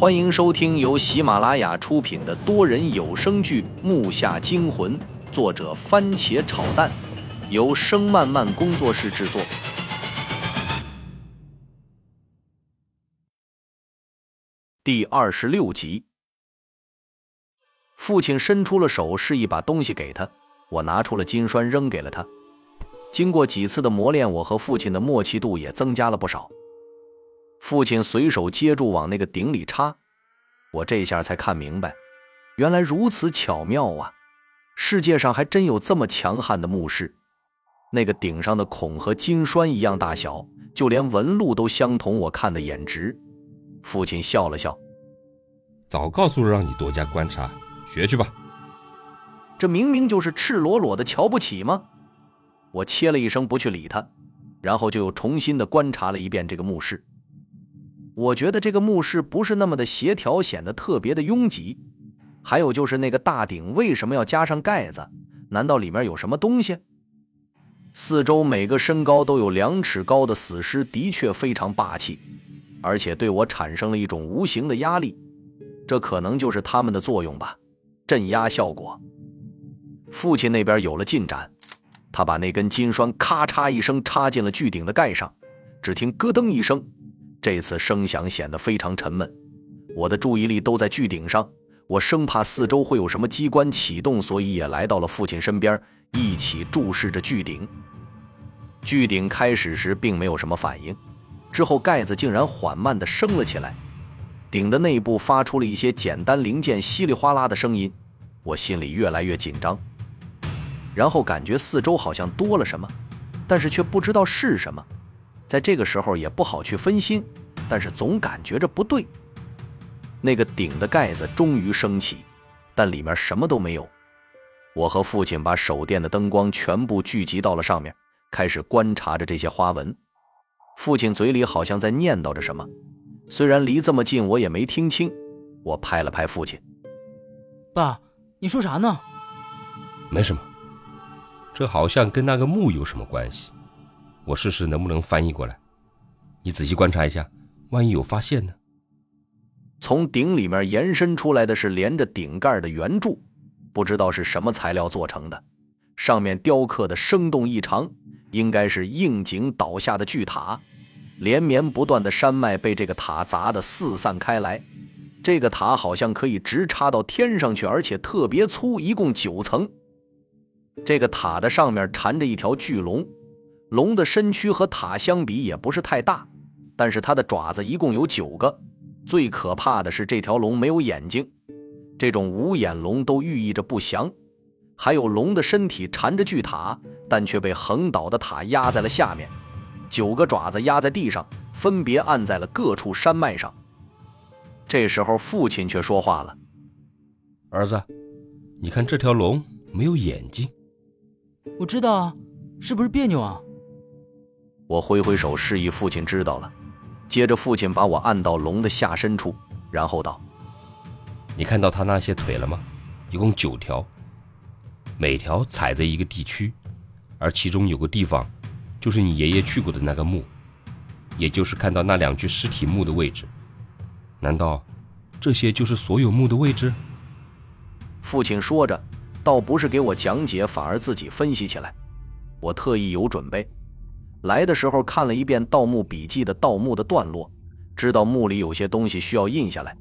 欢迎收听由喜马拉雅出品的多人有声剧《木下惊魂》，作者番茄炒蛋，由声漫漫工作室制作。第二十六集，父亲伸出了手，示意把东西给他。我拿出了金栓，扔给了他。经过几次的磨练，我和父亲的默契度也增加了不少。父亲随手接住，往那个顶里插。我这下才看明白，原来如此巧妙啊！世界上还真有这么强悍的墓室。那个顶上的孔和金栓一样大小，就连纹路都相同，我看得眼直。父亲笑了笑：“早告诉让你多加观察，学去吧。”这明明就是赤裸裸的瞧不起吗？我切了一声，不去理他，然后就又重新的观察了一遍这个墓室。我觉得这个墓室不是那么的协调，显得特别的拥挤。还有就是那个大鼎为什么要加上盖子？难道里面有什么东西？四周每个身高都有两尺高的死尸，的确非常霸气，而且对我产生了一种无形的压力。这可能就是他们的作用吧，镇压效果。父亲那边有了进展，他把那根金栓咔嚓一声插进了巨鼎的盖上，只听咯噔一声。这次声响显得非常沉闷，我的注意力都在巨鼎上，我生怕四周会有什么机关启动，所以也来到了父亲身边，一起注视着巨鼎。巨鼎开始时并没有什么反应，之后盖子竟然缓慢地升了起来，鼎的内部发出了一些简单零件稀里哗啦的声音，我心里越来越紧张，然后感觉四周好像多了什么，但是却不知道是什么。在这个时候也不好去分心，但是总感觉着不对。那个顶的盖子终于升起，但里面什么都没有。我和父亲把手电的灯光全部聚集到了上面，开始观察着这些花纹。父亲嘴里好像在念叨着什么，虽然离这么近，我也没听清。我拍了拍父亲：“爸，你说啥呢？”“没什么，这好像跟那个墓有什么关系。”我试试能不能翻译过来，你仔细观察一下，万一有发现呢？从顶里面延伸出来的是连着顶盖的圆柱，不知道是什么材料做成的，上面雕刻的生动异常，应该是应景倒下的巨塔。连绵不断的山脉被这个塔砸得四散开来，这个塔好像可以直插到天上去，而且特别粗，一共九层。这个塔的上面缠着一条巨龙。龙的身躯和塔相比也不是太大，但是它的爪子一共有九个。最可怕的是这条龙没有眼睛，这种无眼龙都寓意着不祥。还有龙的身体缠着巨塔，但却被横倒的塔压在了下面，九个爪子压在地上，分别按在了各处山脉上。这时候父亲却说话了：“儿子，你看这条龙没有眼睛。”“我知道啊，是不是别扭啊？”我挥挥手示意父亲知道了，接着父亲把我按到龙的下身处，然后道：“你看到他那些腿了吗？一共九条，每条踩在一个地区，而其中有个地方，就是你爷爷去过的那个墓，也就是看到那两具尸体墓的位置。难道这些就是所有墓的位置？”父亲说着，倒不是给我讲解，反而自己分析起来。我特意有准备。来的时候看了一遍《盗墓笔记》的盗墓的段落，知道墓里有些东西需要印下来，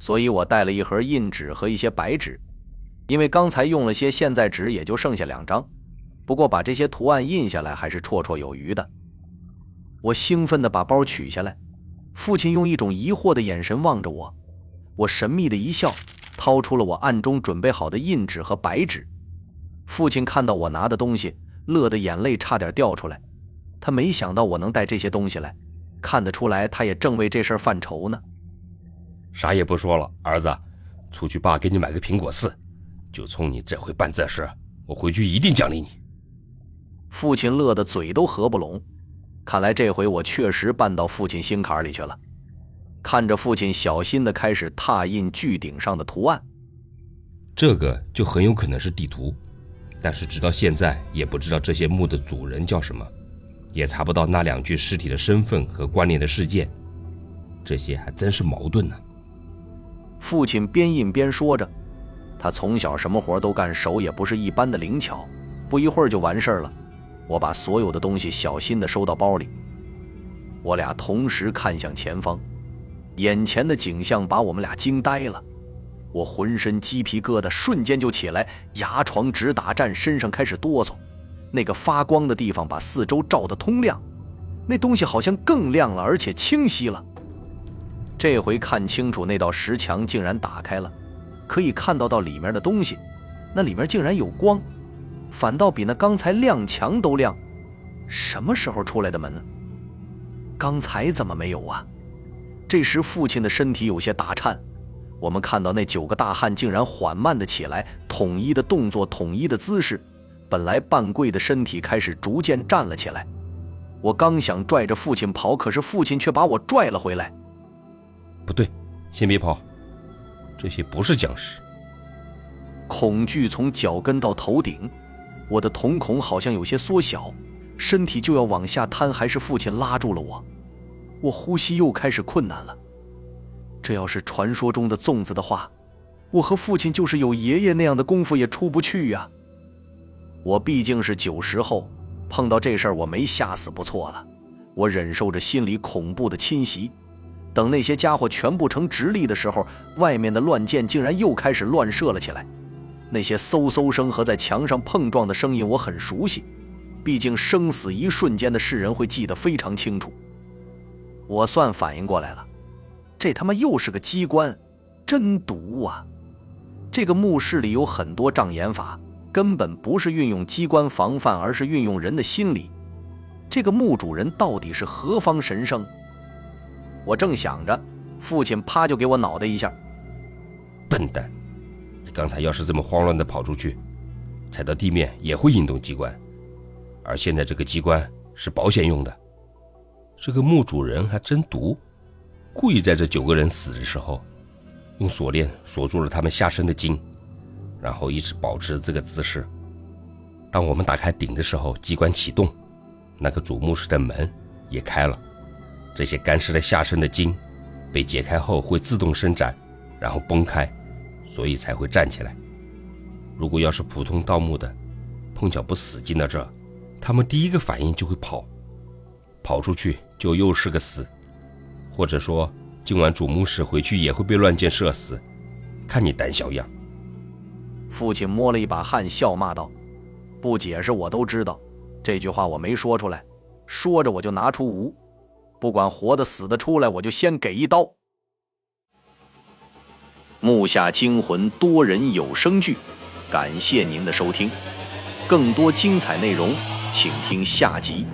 所以我带了一盒印纸和一些白纸，因为刚才用了些，现在纸也就剩下两张，不过把这些图案印下来还是绰绰有余的。我兴奋地把包取下来，父亲用一种疑惑的眼神望着我，我神秘的一笑，掏出了我暗中准备好的印纸和白纸。父亲看到我拿的东西。乐得眼泪差点掉出来，他没想到我能带这些东西来，看得出来他也正为这事犯愁呢。啥也不说了，儿子，出去，爸给你买个苹果四。就冲你这回办这事，我回去一定奖励你。父亲乐得嘴都合不拢，看来这回我确实办到父亲心坎里去了。看着父亲小心的开始拓印巨鼎上的图案，这个就很有可能是地图。但是直到现在也不知道这些墓的主人叫什么，也查不到那两具尸体的身份和关联的事件。这些还真是矛盾呢。父亲边印边说着：“他从小什么活都干，手也不是一般的灵巧，不一会儿就完事儿了。”我把所有的东西小心地收到包里。我俩同时看向前方，眼前的景象把我们俩惊呆了。我浑身鸡皮疙瘩瞬间就起来，牙床直打颤，身上开始哆嗦。那个发光的地方把四周照得通亮，那东西好像更亮了，而且清晰了。这回看清楚，那道石墙竟然打开了，可以看到到里面的东西，那里面竟然有光，反倒比那刚才亮墙都亮。什么时候出来的门？刚才怎么没有啊？这时父亲的身体有些打颤。我们看到那九个大汉竟然缓慢的起来，统一的动作，统一的姿势。本来半跪的身体开始逐渐站了起来。我刚想拽着父亲跑，可是父亲却把我拽了回来。不对，先别跑，这些不是僵尸。恐惧从脚跟到头顶，我的瞳孔好像有些缩小，身体就要往下瘫，还是父亲拉住了我。我呼吸又开始困难了。这要是传说中的粽子的话，我和父亲就是有爷爷那样的功夫也出不去呀。我毕竟是九十后，碰到这事儿我没吓死不错了。我忍受着心里恐怖的侵袭，等那些家伙全部成直立的时候，外面的乱箭竟然又开始乱射了起来。那些嗖嗖声和在墙上碰撞的声音我很熟悉，毕竟生死一瞬间的世人会记得非常清楚。我算反应过来了，这他妈又是个机关，真毒啊！这个墓室里有很多障眼法。根本不是运用机关防范，而是运用人的心理。这个墓主人到底是何方神圣？我正想着，父亲啪就给我脑袋一下。笨蛋！你刚才要是这么慌乱的跑出去，踩到地面也会引动机关。而现在这个机关是保险用的。这个墓主人还真毒，故意在这九个人死的时候，用锁链锁住了他们下身的筋。然后一直保持这个姿势。当我们打开顶的时候，机关启动，那个主墓室的门也开了。这些干尸的下身的筋被解开后会自动伸展，然后崩开，所以才会站起来。如果要是普通盗墓的，碰巧不死进到这，他们第一个反应就会跑，跑出去就又是个死，或者说今晚主墓室回去也会被乱箭射死。看你胆小样！父亲摸了一把汗，笑骂道：“不解释我都知道。这句话我没说出来，说着我就拿出无，不管活的死的出来，我就先给一刀。”木下惊魂多人有声剧，感谢您的收听，更多精彩内容，请听下集。